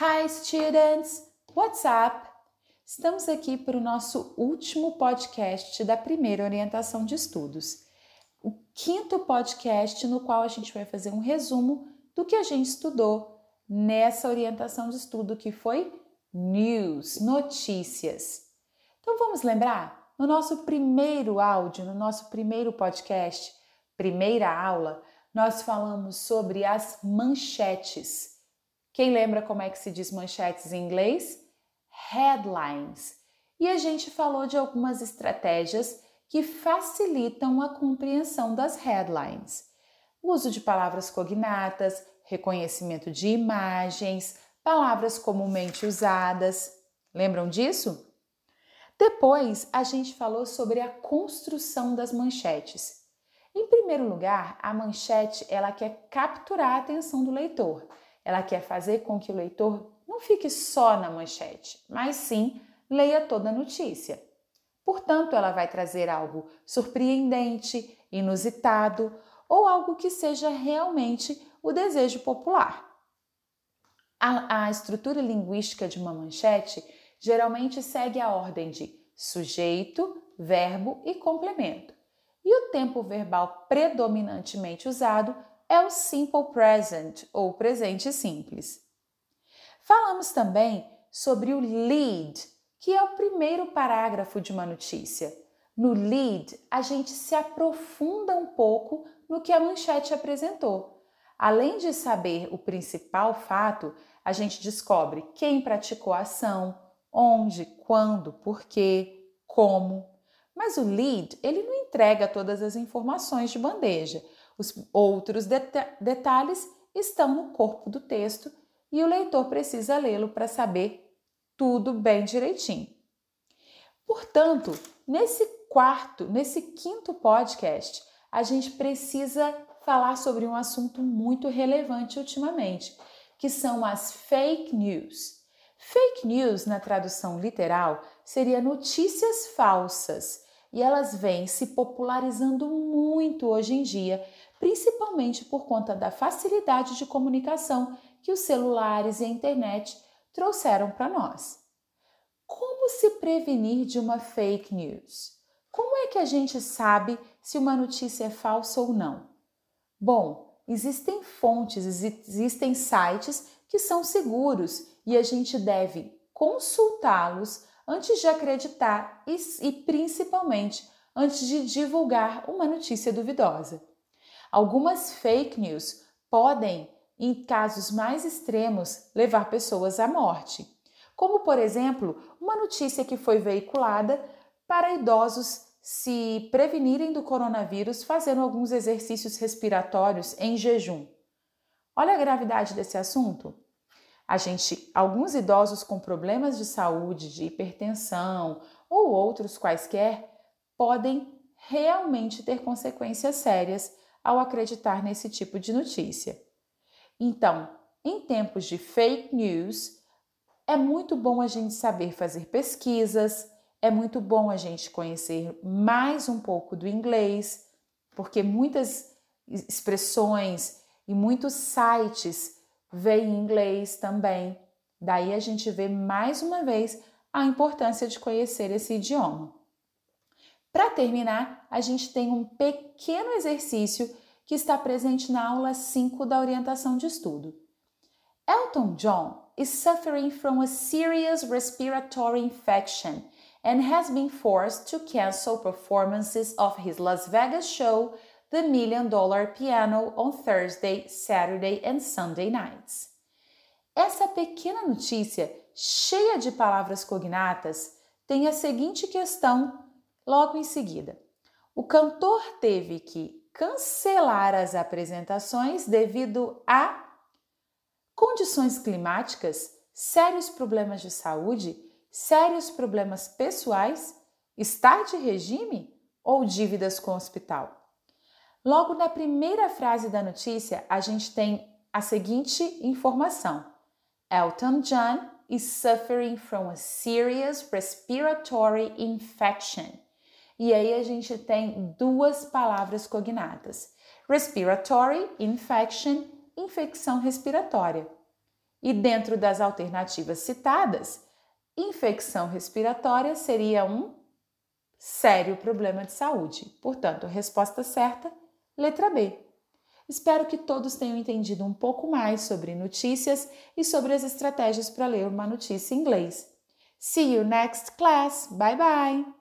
Hi, students! What's up? Estamos aqui para o nosso último podcast da primeira orientação de estudos. O quinto podcast no qual a gente vai fazer um resumo do que a gente estudou nessa orientação de estudo que foi news, notícias. Então vamos lembrar? No nosso primeiro áudio, no nosso primeiro podcast, primeira aula, nós falamos sobre as manchetes quem lembra como é que se diz manchetes em inglês? Headlines. E a gente falou de algumas estratégias que facilitam a compreensão das headlines. O uso de palavras cognatas, reconhecimento de imagens, palavras comumente usadas. Lembram disso? Depois, a gente falou sobre a construção das manchetes. Em primeiro lugar, a manchete ela quer capturar a atenção do leitor. Ela quer fazer com que o leitor não fique só na manchete, mas sim leia toda a notícia. Portanto, ela vai trazer algo surpreendente, inusitado ou algo que seja realmente o desejo popular. A, a, estrutura linguística de uma manchete geralmente segue a ordem de sujeito, verbo e complemento. E o tempo verbal predominantemente usado é o simple present ou presente simples. Falamos também sobre o lead, que é o primeiro parágrafo de uma notícia. No lead, a gente se aprofunda um pouco no que a manchete apresentou. Além de saber o principal fato, a gente descobre quem praticou a ação, onde, quando, porquê, como. Mas o lead, ele não entrega todas as informações de bandeja. Os outros deta detalhes estão no corpo do texto e o leitor precisa lê-lo para saber tudo bem direitinho. Portanto, nesse quarto, nesse quinto podcast, a gente precisa falar sobre um assunto muito relevante ultimamente, que são as fake news. Fake news, na tradução literal, seria notícias falsas, e elas vêm se popularizando muito hoje em dia principalmente por conta da facilidade de comunicação que os celulares e a internet trouxeram para nós. Como se prevenir de uma fake news? Como é que a gente sabe se uma notícia é falsa ou não? Bom, existem fontes, existem sites que são seguros e a gente deve consultá-los antes de acreditar e, e principalmente antes de divulgar uma notícia duvidosa. Algumas fake news podem, em casos mais extremos, levar pessoas à morte, como por exemplo, uma notícia que foi veiculada para idosos se prevenirem do coronavírus fazendo alguns exercícios respiratórios em jejum. Olha a gravidade desse assunto. A gente, alguns idosos com problemas de saúde, de hipertensão ou outros quaisquer, podem realmente ter consequências sérias ao acreditar nesse tipo de notícia. Então, em tempos de fake news, é muito bom a gente saber fazer pesquisas, é muito bom a gente conhecer mais um pouco do inglês, porque muitas expressões e muitos sites vêm em inglês também. Daí a gente vê mais uma vez a importância de conhecer esse idioma. Para terminar, a gente tem um pequeno exercício que está presente na aula 5 da orientação de estudo. Elton John is suffering from a serious respiratory infection and has been forced to cancel performances of his Las Vegas show, The Million Dollar Piano, on Thursday, Saturday and Sunday nights. Essa pequena notícia, cheia de palavras cognatas, tem a seguinte questão logo em seguida. O cantor teve que cancelar as apresentações devido a condições climáticas, sérios problemas de saúde, sérios problemas pessoais, estar de regime ou dívidas com o hospital. Logo na primeira frase da notícia, a gente tem a seguinte informação: Elton John is suffering from a serious respiratory infection. E aí a gente tem duas palavras cognatas: respiratory infection, infecção respiratória. E dentro das alternativas citadas, infecção respiratória seria um sério problema de saúde. Portanto, resposta certa, letra B. Espero que todos tenham entendido um pouco mais sobre notícias e sobre as estratégias para ler uma notícia em inglês. See you next class. Bye bye.